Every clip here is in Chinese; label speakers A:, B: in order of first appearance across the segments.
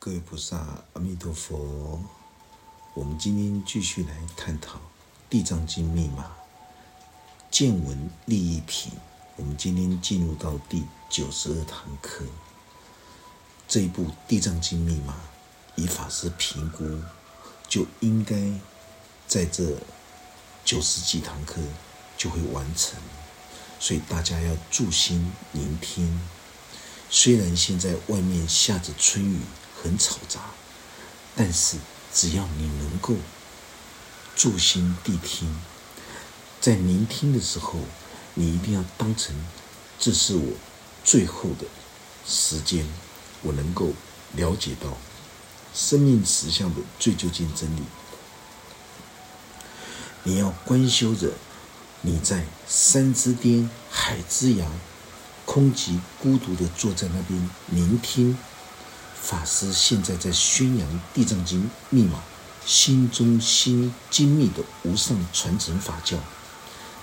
A: 各位菩萨，阿弥陀佛。我们今天继续来探讨《地藏经》密码见闻利益品。我们今天进入到第九十二堂课。这一部《地藏经》密码，以法师评估，就应该在这九十几堂课就会完成。所以大家要注心聆听。虽然现在外面下着春雨。很嘈杂，但是只要你能够住心谛听，在聆听的时候，你一定要当成这是我最后的时间，我能够了解到生命实相的最究竟真理。你要观修着你在山之巅、海之涯，空寂孤独的坐在那边聆听。法师现在在宣扬《地藏经》密码，心中心精密的无上传承法教。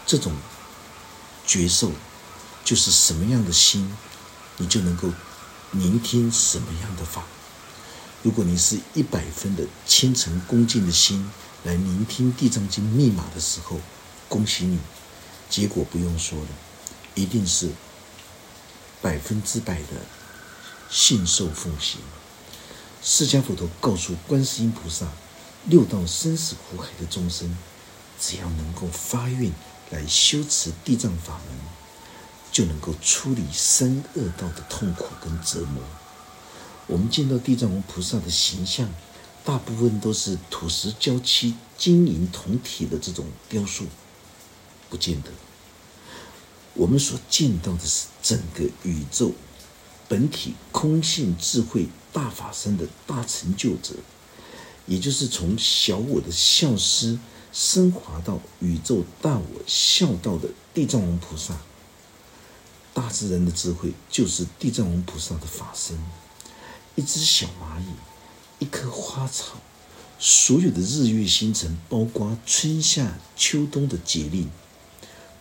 A: 这种觉受，就是什么样的心，你就能够聆听什么样的法。如果你是一百分的虔诚恭敬的心来聆听《地藏经》密码的时候，恭喜你，结果不用说了，一定是百分之百的。信受奉行，释迦佛陀告诉观世音菩萨，六道生死苦海的众生，只要能够发愿来修持地藏法门，就能够出离三恶道的痛苦跟折磨。我们见到地藏王菩萨的形象，大部分都是土石交漆、金银铜铁的这种雕塑，不见得。我们所见到的是整个宇宙。本体空性智慧大法身的大成就者，也就是从小我的孝师升华到宇宙大我孝道的地藏王菩萨。大自然的智慧就是地藏王菩萨的法身。一只小蚂蚁，一棵花草，所有的日月星辰，包括春夏秋冬的节令，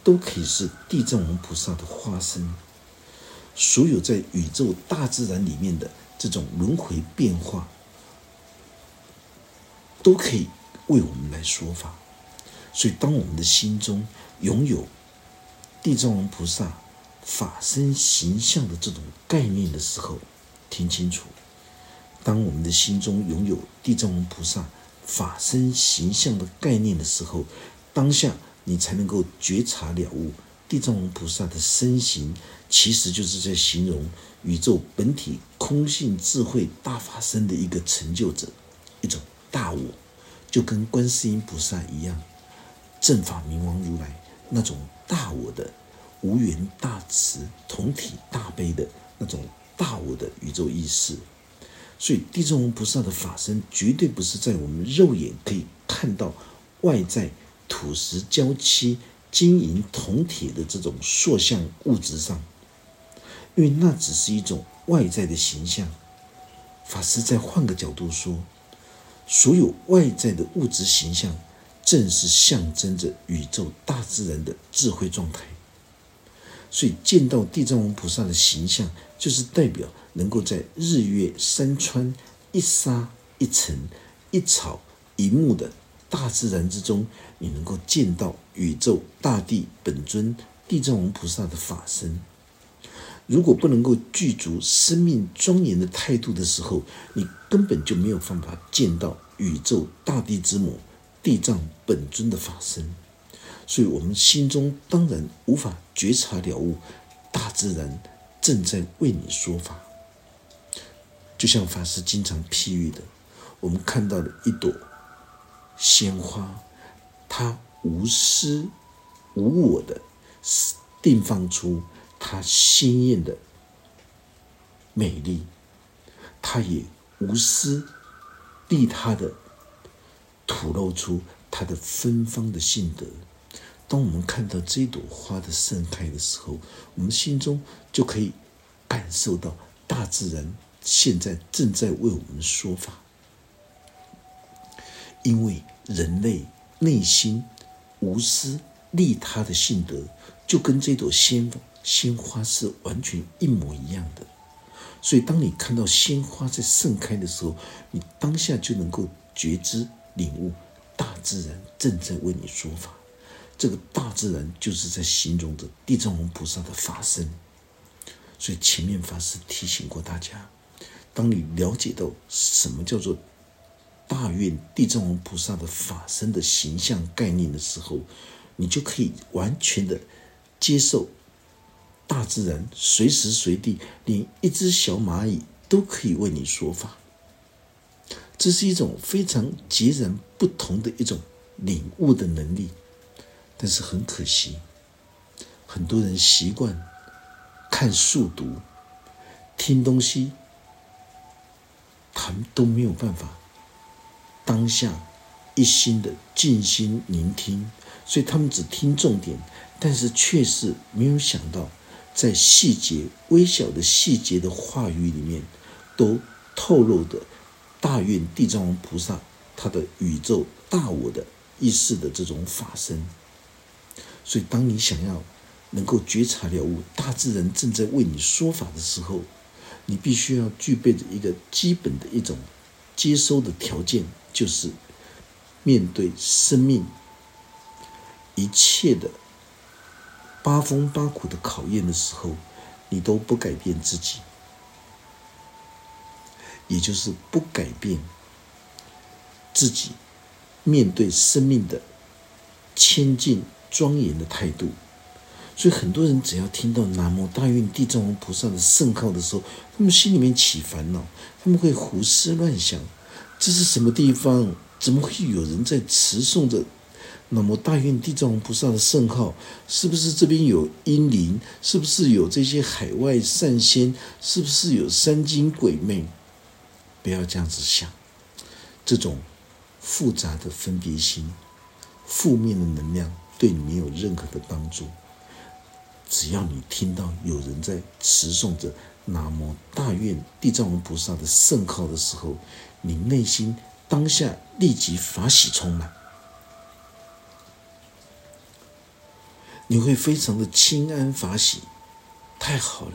A: 都可以是地藏王菩萨的化身。所有在宇宙大自然里面的这种轮回变化，都可以为我们来说法。所以，当我们的心中拥有地藏王菩萨法身形象的这种概念的时候，听清楚：当我们的心中拥有地藏王菩萨法身形象的概念的时候，当下你才能够觉察了悟。地藏王菩萨的身形，其实就是在形容宇宙本体空性智慧大法身的一个成就者，一种大我，就跟观世音菩萨一样，正法明王如来那种大我的无缘大慈、同体大悲的那种大我的宇宙意识。所以，地藏王菩萨的法身绝对不是在我们肉眼可以看到外在土石交漆。金银铜铁的这种塑像物质上，因为那只是一种外在的形象。法师再换个角度说，所有外在的物质形象，正是象征着宇宙大自然的智慧状态。所以见到地藏王菩萨的形象，就是代表能够在日月山川、一沙一尘、一草一木的。大自然之中，你能够见到宇宙大地本尊地藏王菩萨的法身。如果不能够具足生命庄严的态度的时候，你根本就没有办法见到宇宙大地之母地藏本尊的法身。所以，我们心中当然无法觉察了悟，大自然正在为你说法。就像法师经常譬喻的，我们看到了一朵。鲜花，它无私无我的定放出它鲜艳的美丽，它也无私利他的吐露出它的芬芳的性德。当我们看到这朵花的盛开的时候，我们心中就可以感受到大自然现在正在为我们说法。因为人类内心无私利他的性德，就跟这朵鲜鲜花是完全一模一样的，所以，当你看到鲜花在盛开的时候，你当下就能够觉知、领悟，大自然正在为你说法。这个大自然就是在形容着地藏王菩萨的法身。所以，前面法师提醒过大家，当你了解到什么叫做大愿地藏王菩萨的法身的形象概念的时候，你就可以完全的接受。大自然随时随地，连一只小蚂蚁都可以为你说法。这是一种非常截然不同的一种领悟的能力。但是很可惜，很多人习惯看速读、听东西，他们都没有办法当下一心的静心聆听，所以他们只听重点，但是却是没有想到。在细节微小的细节的话语里面，都透露的大愿地藏王菩萨他的宇宙大我的意识的这种法身。所以，当你想要能够觉察了悟大自然正在为你说法的时候，你必须要具备着一个基本的一种接收的条件，就是面对生命一切的。八风八苦的考验的时候，你都不改变自己，也就是不改变自己面对生命的谦敬庄严的态度。所以，很多人只要听到南无大愿地藏王菩萨的圣号的时候，他们心里面起烦恼，他们会胡思乱想：这是什么地方？怎么会有人在持诵着？那么大愿地藏菩萨的圣号，是不是这边有阴灵？是不是有这些海外善仙？是不是有三精鬼魅？不要这样子想，这种复杂的分别心、负面的能量，对你没有任何的帮助。只要你听到有人在持诵着南无大愿地藏王菩萨的圣号的时候，你内心当下立即法喜充满。你会非常的清安法喜，太好了！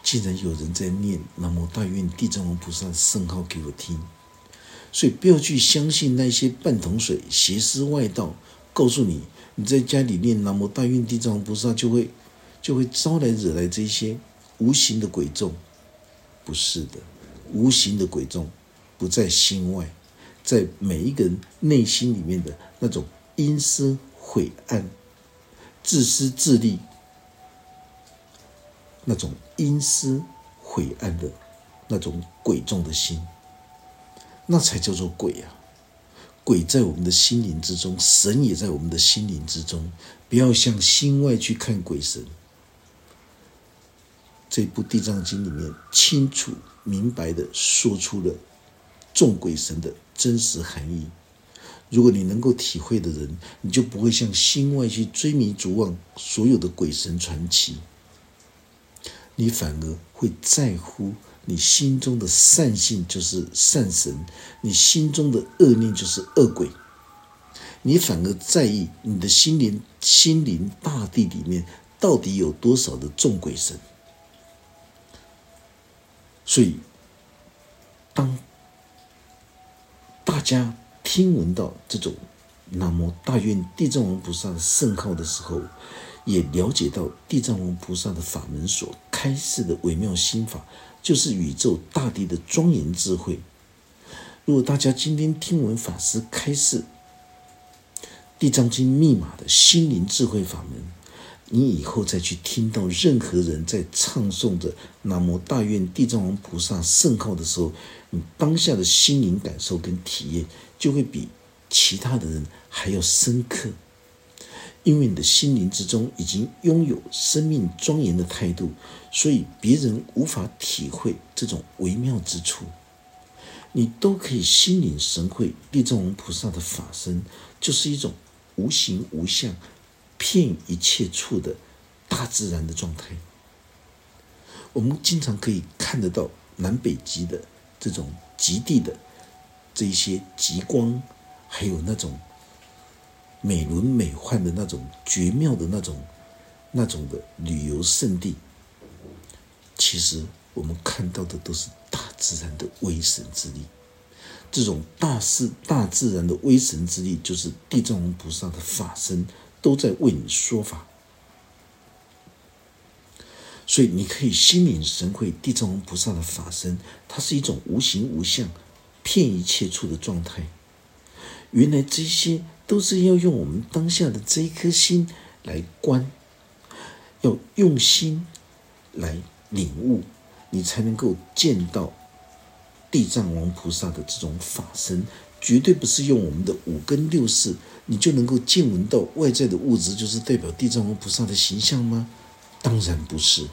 A: 竟然有人在念南无大愿地藏王菩萨圣号给我听，所以不要去相信那些半桶水、邪思外道告诉你，你在家里念南无大愿地藏王菩萨就会就会招来惹来这些无形的鬼众。不是的，无形的鬼众不在心外，在每一个人内心里面的那种阴森晦暗。自私自利，那种阴私晦暗的那种鬼众的心，那才叫做鬼啊！鬼在我们的心灵之中，神也在我们的心灵之中。不要向心外去看鬼神。这部《地藏经》里面清楚明白的说出了众鬼神的真实含义。如果你能够体会的人，你就不会向心外去追迷逐望所有的鬼神传奇，你反而会在乎你心中的善性就是善神，你心中的恶念就是恶鬼，你反而在意你的心灵心灵大地里面到底有多少的众鬼神。所以，当大家。听闻到这种南无大愿地藏王菩萨圣号的时候，也了解到地藏王菩萨的法门所开示的微妙心法，就是宇宙大地的庄严智慧。如果大家今天听闻法师开示地藏经密码的心灵智慧法门，你以后再去听到任何人在唱诵着南无大愿地藏王菩萨圣号的时候，你当下的心灵感受跟体验。就会比其他的人还要深刻，因为你的心灵之中已经拥有生命庄严的态度，所以别人无法体会这种微妙之处，你都可以心领神会。地藏王菩萨的法身就是一种无形无相、遍一切处的大自然的状态。我们经常可以看得到南北极的这种极地的。这些极光，还有那种美轮美奂的那种绝妙的那种那种的旅游胜地，其实我们看到的都是大自然的威神之力。这种大势大自然的威神之力，就是地藏王菩萨的法身都在为你说法。所以你可以心领神会地藏王菩萨的法身，它是一种无形无相、骗一切处的状态。原来这些都是要用我们当下的这一颗心来观，要用心来领悟，你才能够见到地藏王菩萨的这种法身。绝对不是用我们的五根六识，你就能够见闻到外在的物质，就是代表地藏王菩萨的形象吗？当然不是。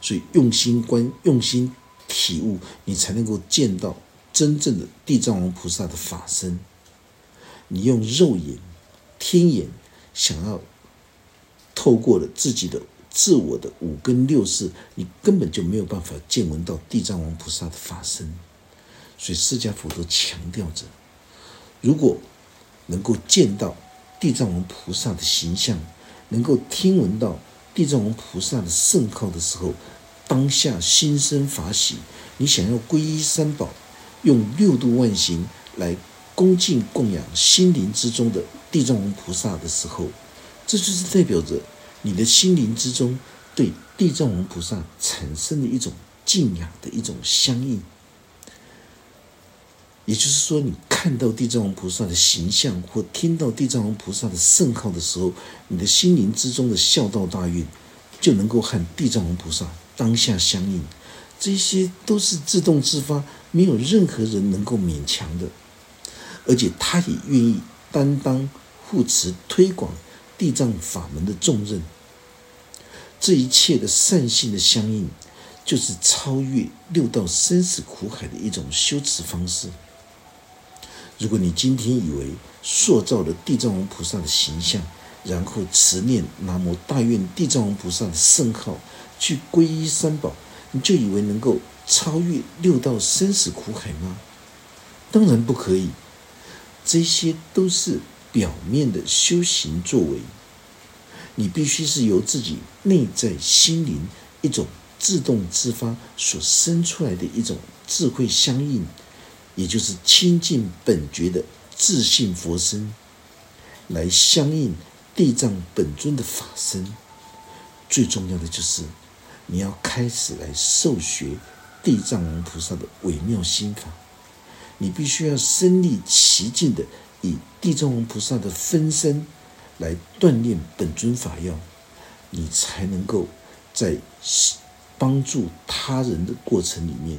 A: 所以用心观，用心体悟，你才能够见到真正的地藏王菩萨的法身。你用肉眼、天眼想要透过了自己的自我的五根六识，你根本就没有办法见闻到地藏王菩萨的法身。所以释迦佛都强调着，如果能够见到地藏王菩萨的形象，能够听闻到地藏王菩萨的圣号的时候，当下心生法喜，你想要皈依三宝，用六度万行来恭敬供养心灵之中的地藏王菩萨的时候，这就是代表着你的心灵之中对地藏王菩萨产生的一种敬仰的一种相应。也就是说，你看到地藏王菩萨的形象，或听到地藏王菩萨的圣号的时候，你的心灵之中的孝道大运就能够和地藏王菩萨。当下相应，这些都是自动自发，没有任何人能够勉强的，而且他也愿意担当护持推广地藏法门的重任。这一切的善性的相应，就是超越六道生死苦海的一种修持方式。如果你今天以为塑造了地藏王菩萨的形象，然后持念南无大愿地藏王菩萨圣号。去皈依三宝，你就以为能够超越六道生死苦海吗？当然不可以，这些都是表面的修行作为。你必须是由自己内在心灵一种自动自发所生出来的一种智慧相应，也就是亲近本觉的自信佛身，来相应地藏本尊的法身。最重要的就是。你要开始来受学地藏王菩萨的微妙心法，你必须要身历其境的以地藏王菩萨的分身来锻炼本尊法要，你才能够在帮助他人的过程里面，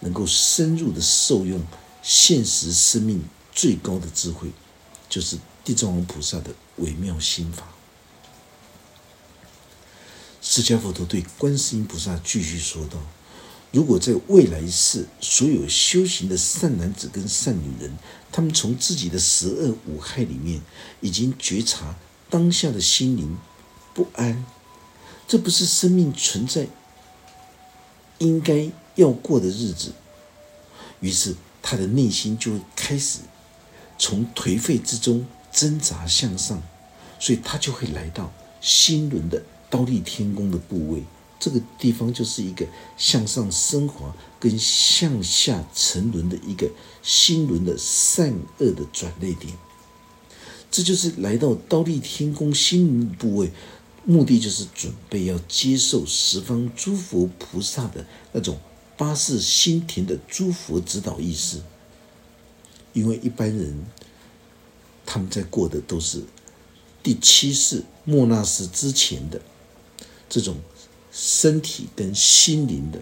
A: 能够深入的受用现实生命最高的智慧，就是地藏王菩萨的微妙心法。释迦佛陀对观世音菩萨继续说道：“如果在未来世，所有修行的善男子跟善女人，他们从自己的十恶五害里面，已经觉察当下的心灵不安，这不是生命存在应该要过的日子。于是他的内心就会开始从颓废之中挣扎向上，所以他就会来到心轮的。”刀立天宫的部位，这个地方就是一个向上升华跟向下沉沦的一个心轮的善恶的转捩点。这就是来到刀立天宫心轮部位，目的就是准备要接受十方诸佛菩萨的那种八世心田的诸佛指导意识。因为一般人他们在过的都是第七世莫那斯之前的。这种身体跟心灵的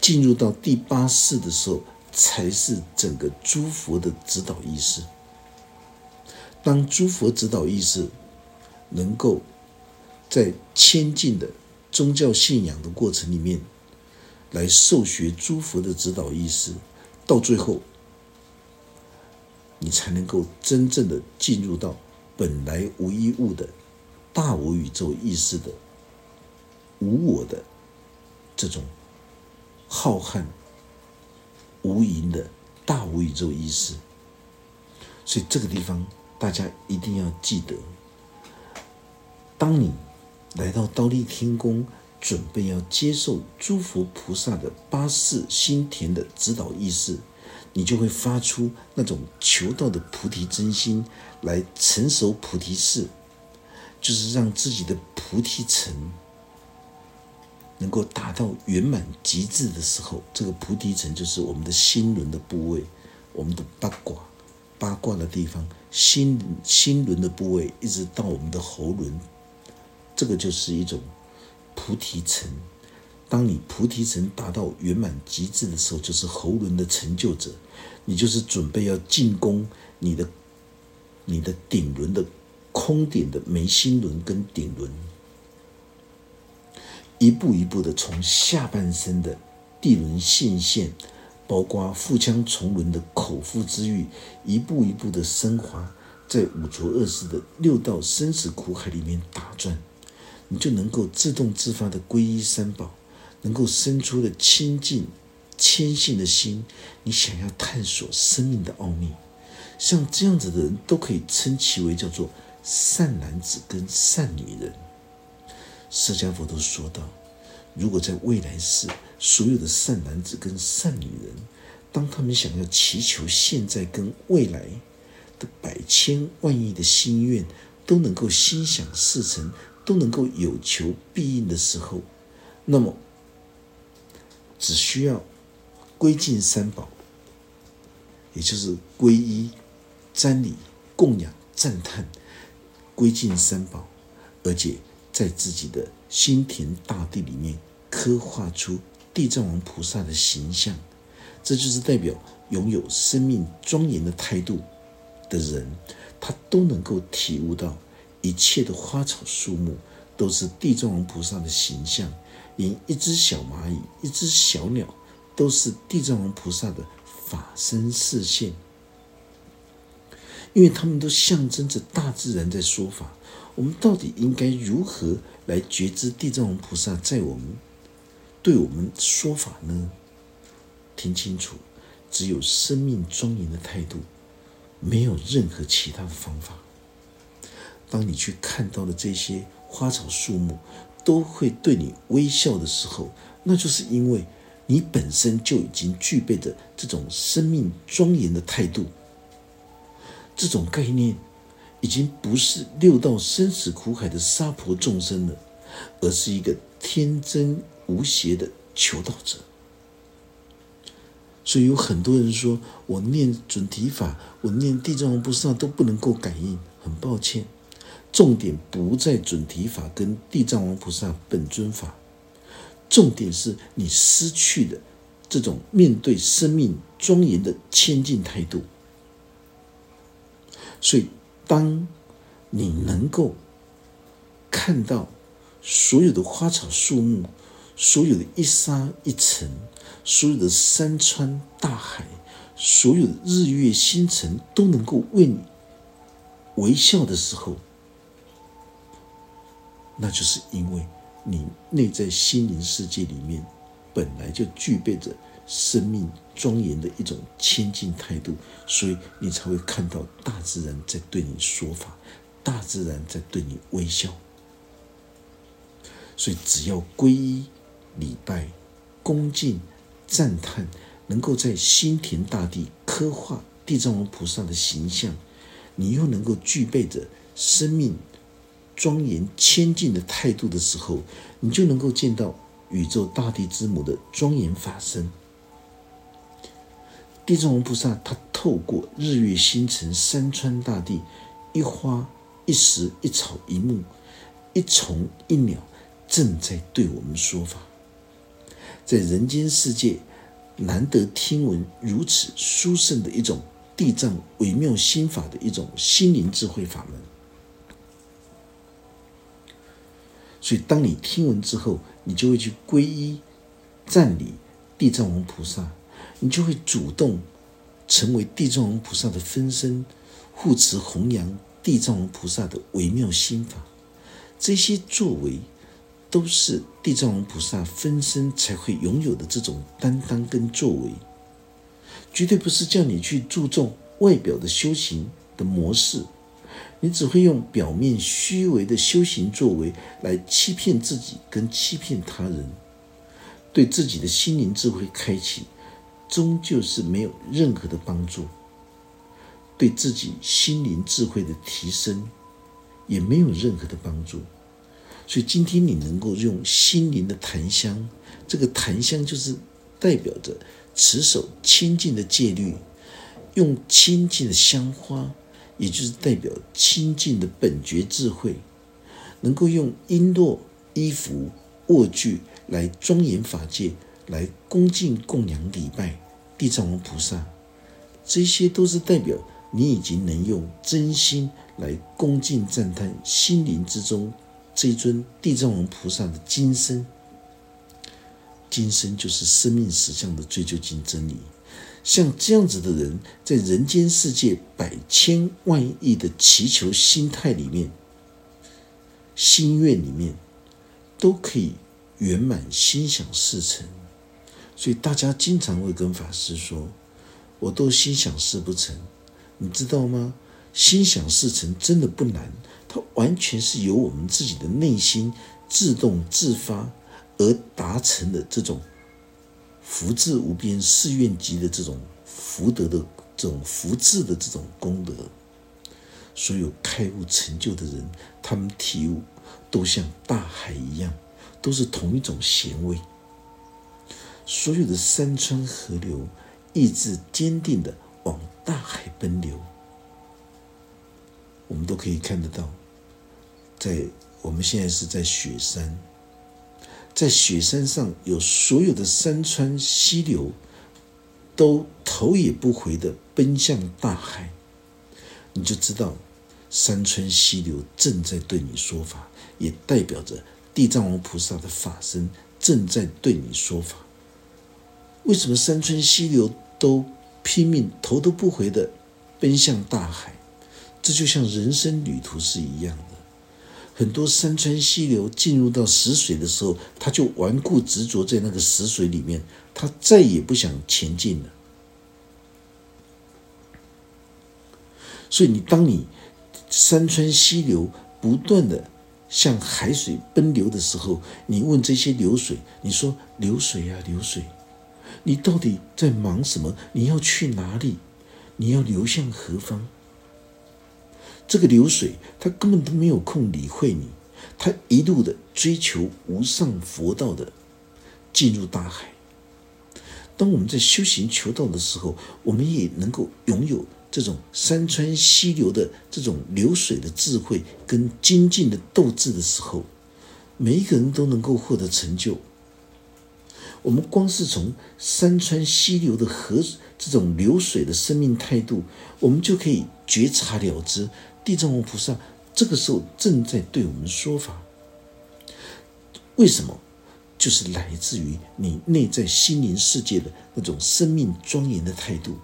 A: 进入到第八世的时候，才是整个诸佛的指导意识。当诸佛指导意识能够在谦进的宗教信仰的过程里面来受学诸佛的指导意识，到最后，你才能够真正的进入到本来无一物的。大无宇宙意识的无我的这种浩瀚无垠的大无宇宙意识，所以这个地方大家一定要记得：当你来到刀立天宫准备要接受诸佛菩萨的八世心田的指导意识，你就会发出那种求道的菩提真心，来成熟菩提寺，就是让自己的菩提城能够达到圆满极致的时候，这个菩提城就是我们的心轮的部位，我们的八卦八卦的地方，心心轮的部位，一直到我们的喉轮，这个就是一种菩提城。当你菩提城达到圆满极致的时候，就是喉轮的成就者，你就是准备要进攻你的你的顶轮的空点的眉心轮跟顶轮。一步一步的从下半身的地轮线线，包括腹腔重轮的口腹之欲，一步一步的升华，在五浊恶世的六道生死苦海里面打转，你就能够自动自发的皈依三宝，能够生出了清净谦信的心。你想要探索生命的奥秘，像这样子的人都可以称其为叫做善男子跟善女人。释迦佛都说到，如果在未来世，所有的善男子跟善女人，当他们想要祈求现在跟未来的百千万亿的心愿都能够心想事成，都能够有求必应的时候，那么只需要归敬三宝，也就是皈依、瞻礼、供养、赞叹，归敬三宝，而且。在自己的心田大地里面刻画出地藏王菩萨的形象，这就是代表拥有生命庄严的态度的人，他都能够体悟到一切的花草树木都是地藏王菩萨的形象，连一只小蚂蚁、一只小鸟都是地藏王菩萨的法身视线，因为他们都象征着大自然在说法。我们到底应该如何来觉知地藏王菩萨在我们对我们说法呢？听清楚，只有生命庄严的态度，没有任何其他的方法。当你去看到了这些花草树木都会对你微笑的时候，那就是因为你本身就已经具备着这种生命庄严的态度，这种概念。已经不是六道生死苦海的沙婆众生了，而是一个天真无邪的求道者。所以有很多人说我念准提法，我念地藏王菩萨都不能够感应。很抱歉，重点不在准提法跟地藏王菩萨本尊法，重点是你失去的这种面对生命庄严的谦敬态度。所以。当你能够看到所有的花草树木，所有的一沙一尘，所有的山川大海，所有的日月星辰都能够为你微笑的时候，那就是因为你内在心灵世界里面本来就具备着。生命庄严的一种亲近态度，所以你才会看到大自然在对你说法，大自然在对你微笑。所以只要皈依、礼拜、恭敬、赞叹，能够在心田大地刻画地藏王菩萨的形象，你又能够具备着生命庄严谦敬的态度的时候，你就能够见到宇宙大地之母的庄严法身。地藏王菩萨，他透过日月星辰、山川大地、一花一石、一草一木、一虫一鸟，正在对我们说法。在人间世界，难得听闻如此殊胜的一种地藏微妙心法的一种心灵智慧法门。所以，当你听闻之后，你就会去皈依、赞礼地藏王菩萨。你就会主动成为地藏王菩萨的分身，护持弘扬地藏王菩萨的微妙心法。这些作为都是地藏王菩萨分身才会拥有的这种担当跟作为，绝对不是叫你去注重外表的修行的模式，你只会用表面虚伪的修行作为来欺骗自己跟欺骗他人，对自己的心灵智慧开启，终究是没有任何的帮助；对自己心灵智慧的提升，也没有任何的帮助。所以今天你能够用心灵的檀香，这个檀香就是代表着持守清净的戒律，用清净的香花。也就是代表清净的本觉智慧，能够用璎珞、衣服、卧具来庄严法界，来恭敬供养礼拜地藏王菩萨，这些都是代表你已经能用真心来恭敬赞叹心灵之中这尊地藏王菩萨的今生。今生就是生命实相的追究经真理。像这样子的人，在人间世界百千万亿的祈求心态里面、心愿里面，都可以圆满心想事成。所以大家经常会跟法师说：“我都心想事不成。”你知道吗？心想事成真的不难，它完全是由我们自己的内心自动自发而达成的这种。福至无边誓愿集的这种福德的这种福智的这种功德，所有开悟成就的人，他们体悟都像大海一样，都是同一种咸味。所有的山川河流，意志坚定的往大海奔流。我们都可以看得到，在我们现在是在雪山。在雪山上有所有的山川溪流，都头也不回的奔向大海，你就知道山川溪流正在对你说法，也代表着地藏王菩萨的法身正在对你说法。为什么山川溪流都拼命头都不回的奔向大海？这就像人生旅途是一样的。很多山川溪流进入到死水的时候，他就顽固执着在那个死水里面，他再也不想前进了。所以，你当你山川溪流不断的向海水奔流的时候，你问这些流水，你说：“流水呀，流水，你到底在忙什么？你要去哪里？你要流向何方？”这个流水，他根本都没有空理会你，他一路的追求无上佛道的进入大海。当我们在修行求道的时候，我们也能够拥有这种山川溪流的这种流水的智慧跟精进的斗志的时候，每一个人都能够获得成就。我们光是从山川溪流的河这种流水的生命态度，我们就可以觉察了之。地藏王菩萨这个时候正在对我们说法，为什么？就是来自于你内在心灵世界的那种生命庄严的态度，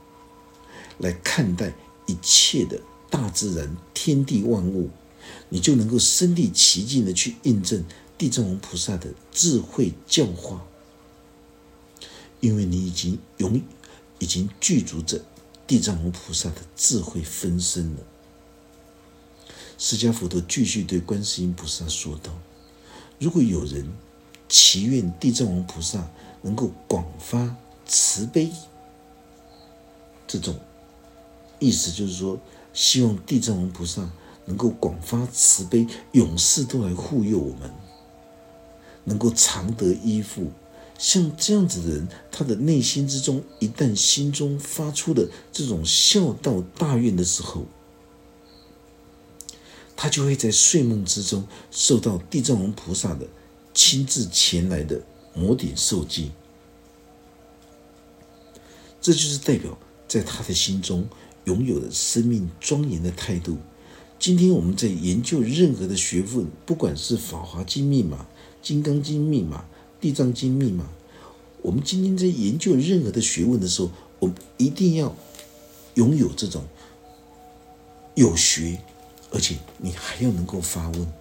A: 来看待一切的大自然、天地万物，你就能够身临其境的去印证地藏王菩萨的智慧教化，因为你已经永已经具足着地藏王菩萨的智慧分身了。释迦佛陀继续对观世音菩萨说道：“如果有人祈愿地藏王菩萨能够广发慈悲，这种意思就是说，希望地藏王菩萨能够广发慈悲，永世都来护佑我们，能够常得依附。像这样子的人，他的内心之中一旦心中发出的这种孝道大愿的时候。”他就会在睡梦之中受到地藏王菩萨的亲自前来的摩顶受记，这就是代表在他的心中拥有了生命庄严的态度。今天我们在研究任何的学问，不管是法华经密码、金刚经密码、地藏经密码，我们今天在研究任何的学问的时候，我们一定要拥有这种有学。而且你还要能够发问。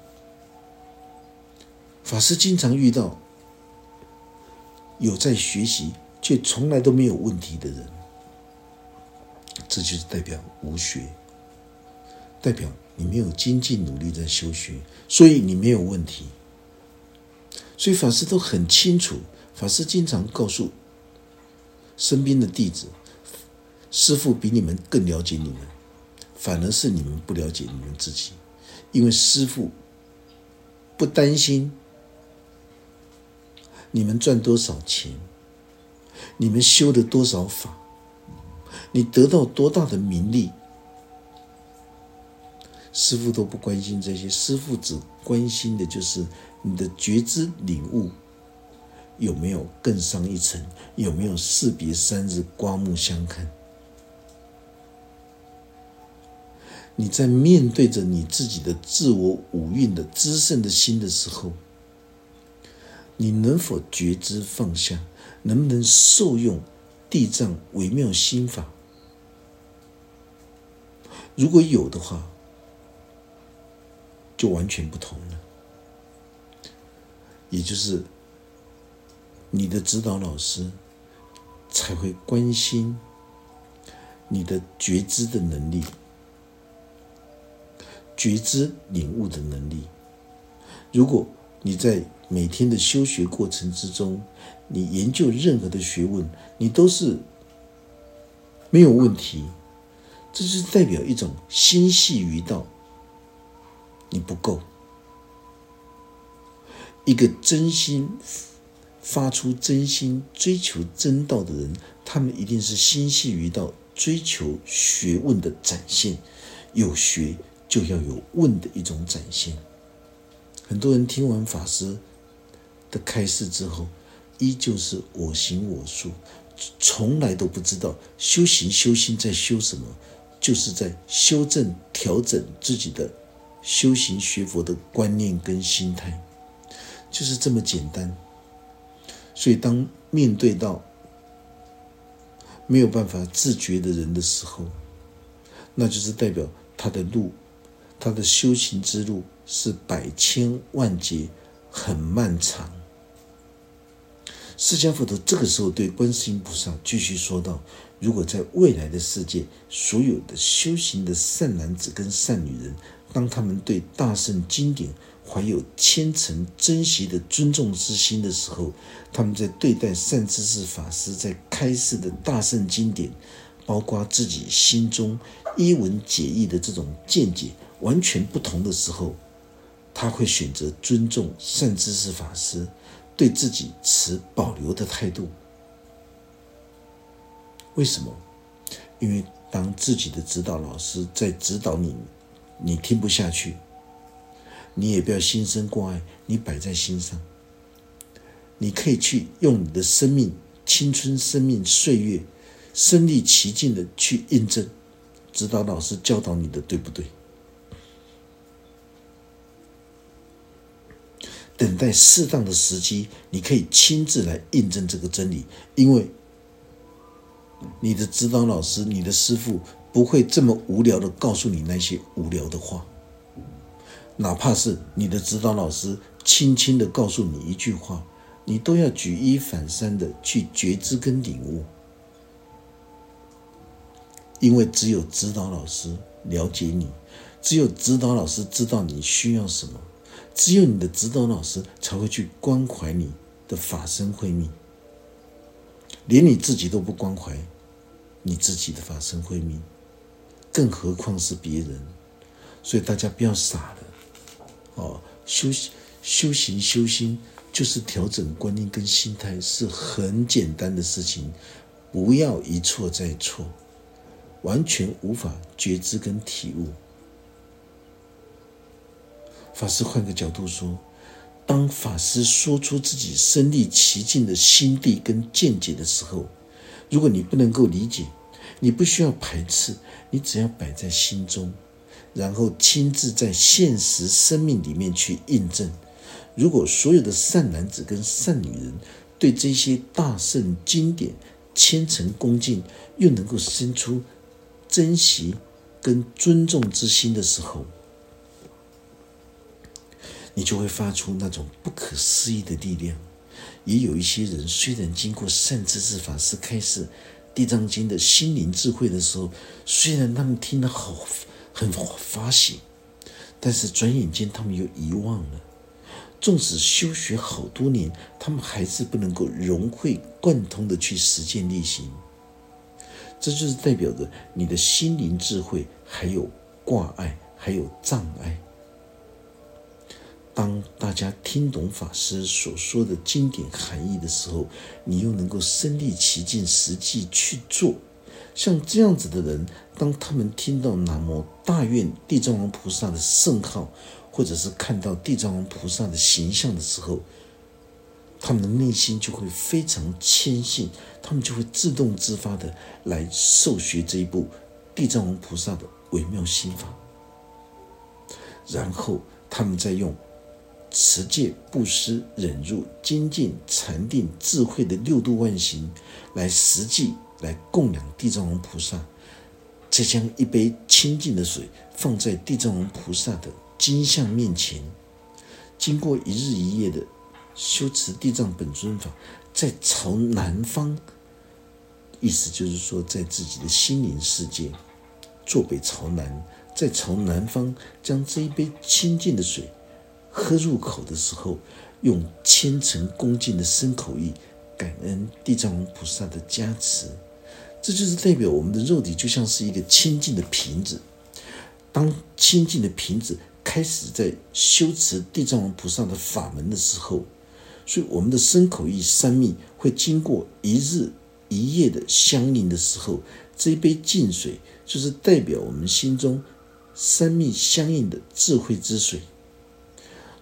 A: 法师经常遇到有在学习却从来都没有问题的人，这就是代表无学，代表你没有精进努力在修学，所以你没有问题。所以法师都很清楚，法师经常告诉身边的弟子，师傅比你们更了解你们，反而是你们不了解你们自己，因为师傅不担心你们赚多少钱，你们修的多少法，你得到多大的名利。师傅都不关心这些，师傅只关心的就是你的觉知领悟有没有更上一层，有没有士别三日刮目相看。你在面对着你自己的自我五蕴的滋盛的心的时候，你能否觉知放下？能不能受用地藏微妙心法？如果有的话。就完全不同了，也就是你的指导老师才会关心你的觉知的能力、觉知领悟的能力。如果你在每天的修学过程之中，你研究任何的学问，你都是没有问题，这是代表一种心系于道。你不够，一个真心发出真心追求真道的人，他们一定是心系于道，追求学问的展现。有学就要有问的一种展现。很多人听完法师的开示之后，依旧是我行我素，从来都不知道修行修心在修什么，就是在修正调整自己的。修行学佛的观念跟心态，就是这么简单。所以，当面对到没有办法自觉的人的时候，那就是代表他的路，他的修行之路是百千万劫，很漫长。释迦佛陀这个时候对观世音菩萨继续说道：“如果在未来的世界，所有的修行的善男子跟善女人。”当他们对大圣经典怀有虔诚珍惜的尊重之心的时候，他们在对待善知识法师在开示的大圣经典，包括自己心中一文解义的这种见解完全不同的时候，他会选择尊重善知识法师，对自己持保留的态度。为什么？因为当自己的指导老师在指导你。你听不下去，你也不要心生挂碍，你摆在心上。你可以去用你的生命、青春、生命、岁月，身历其境的去印证，指导老师教导你的对不对？等待适当的时机，你可以亲自来印证这个真理，因为你的指导老师、你的师傅。不会这么无聊的告诉你那些无聊的话，哪怕是你的指导老师轻轻的告诉你一句话，你都要举一反三的去觉知跟领悟，因为只有指导老师了解你，只有指导老师知道你需要什么，只有你的指导老师才会去关怀你的法身慧命，连你自己都不关怀你自己的法身慧命。更何况是别人，所以大家不要傻了，哦，修修行修心就是调整观念跟心态，是很简单的事情，不要一错再错，完全无法觉知跟体悟。法师换个角度说，当法师说出自己身历其境的心地跟见解的时候，如果你不能够理解，你不需要排斥。你只要摆在心中，然后亲自在现实生命里面去印证。如果所有的善男子跟善女人对这些大圣经典虔诚恭敬，又能够生出珍惜跟尊重之心的时候，你就会发出那种不可思议的力量。也有一些人虽然经过善知识法师开示。《地藏经》的心灵智慧的时候，虽然他们听得好很发喜，但是转眼间他们又遗忘了。纵使修学好多年，他们还是不能够融会贯通的去实践力行。这就是代表着你的心灵智慧还有挂碍，还有障碍。当大家听懂法师所说的经典含义的时候，你又能够身历其境，实际去做。像这样子的人，当他们听到南无大愿地藏王菩萨的圣号，或者是看到地藏王菩萨的形象的时候，他们的内心就会非常谦信，他们就会自动自发的来受学这一部地藏王菩萨的微妙心法，然后他们再用。持戒、布施、忍辱、精进、禅定、智慧的六度万行，来实际来供养地藏王菩萨。再将一杯清净的水放在地藏王菩萨的金像面前，经过一日一夜的修持地藏本尊法，再朝南方，意思就是说，在自己的心灵世界，坐北朝南，再朝南方将这一杯清净的水。喝入口的时候，用虔诚恭敬的深口意，感恩地藏王菩萨的加持。这就是代表我们的肉体就像是一个清净的瓶子。当清净的瓶子开始在修持地藏王菩萨的法门的时候，所以我们的深口意三密会经过一日一夜的相应的时候，这一杯净水就是代表我们心中三密相应的智慧之水。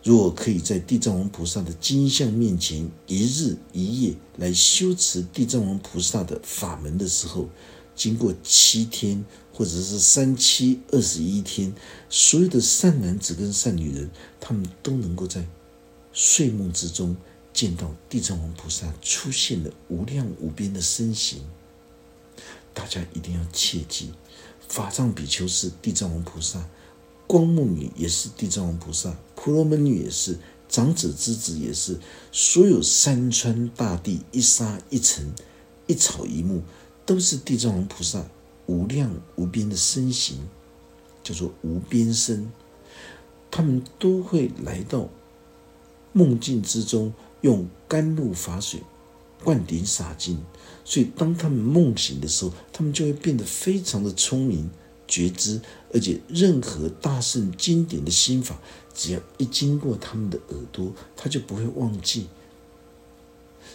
A: 若可以在地藏王菩萨的金像面前一日一夜来修持地藏王菩萨的法门的时候，经过七天或者是三七二十一天，所有的善男子跟善女人，他们都能够在睡梦之中见到地藏王菩萨出现的无量无边的身形。大家一定要切记，法藏比丘是地藏王菩萨。光目女也是地藏王菩萨，婆罗门女也是，长子之子也是，所有山川大地、一沙一尘、一草一木，都是地藏王菩萨无量无边的身形，叫做无边身。他们都会来到梦境之中，用甘露法水灌顶洒净，所以当他们梦醒的时候，他们就会变得非常的聪明。觉知，而且任何大圣经典的心法，只要一经过他们的耳朵，他就不会忘记。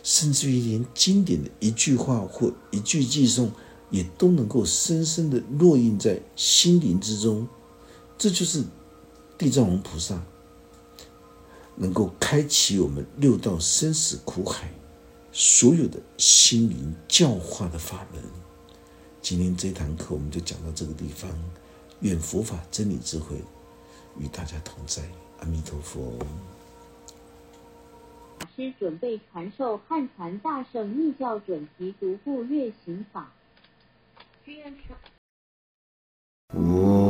A: 甚至于连经典的一句话或一句寄诵，也都能够深深的烙印在心灵之中。这就是地藏王菩萨能够开启我们六道生死苦海所有的心灵教化的法门。今天这堂课我们就讲到这个地方，愿佛法真理智慧与大家同在，阿弥陀佛。
B: 法师准备传授汉传大圣密教准提独步月行法。
A: 我。